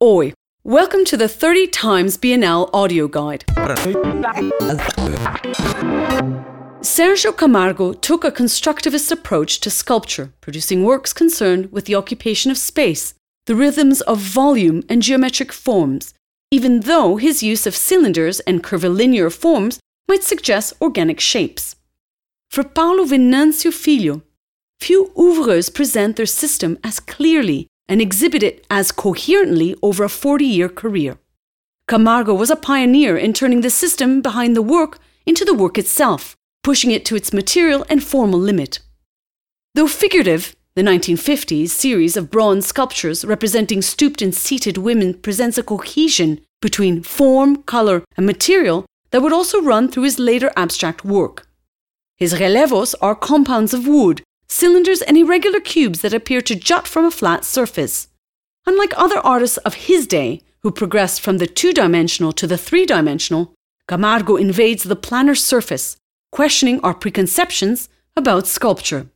Oi, welcome to the 30 Times Bienal audio guide. Sergio Camargo took a constructivist approach to sculpture, producing works concerned with the occupation of space, the rhythms of volume and geometric forms, even though his use of cylinders and curvilinear forms might suggest organic shapes. For Paulo Venancio Filho, few oeuvres present their system as clearly and exhibit it as coherently over a 40 year career. Camargo was a pioneer in turning the system behind the work into the work itself, pushing it to its material and formal limit. Though figurative, the 1950s series of bronze sculptures representing stooped and seated women presents a cohesion between form, colour, and material that would also run through his later abstract work. His relevos are compounds of wood, cylinders, and irregular cubes that appear to jut from a flat surface. Unlike other artists of his day, who progressed from the two dimensional to the three dimensional, Camargo invades the planar surface, questioning our preconceptions about sculpture.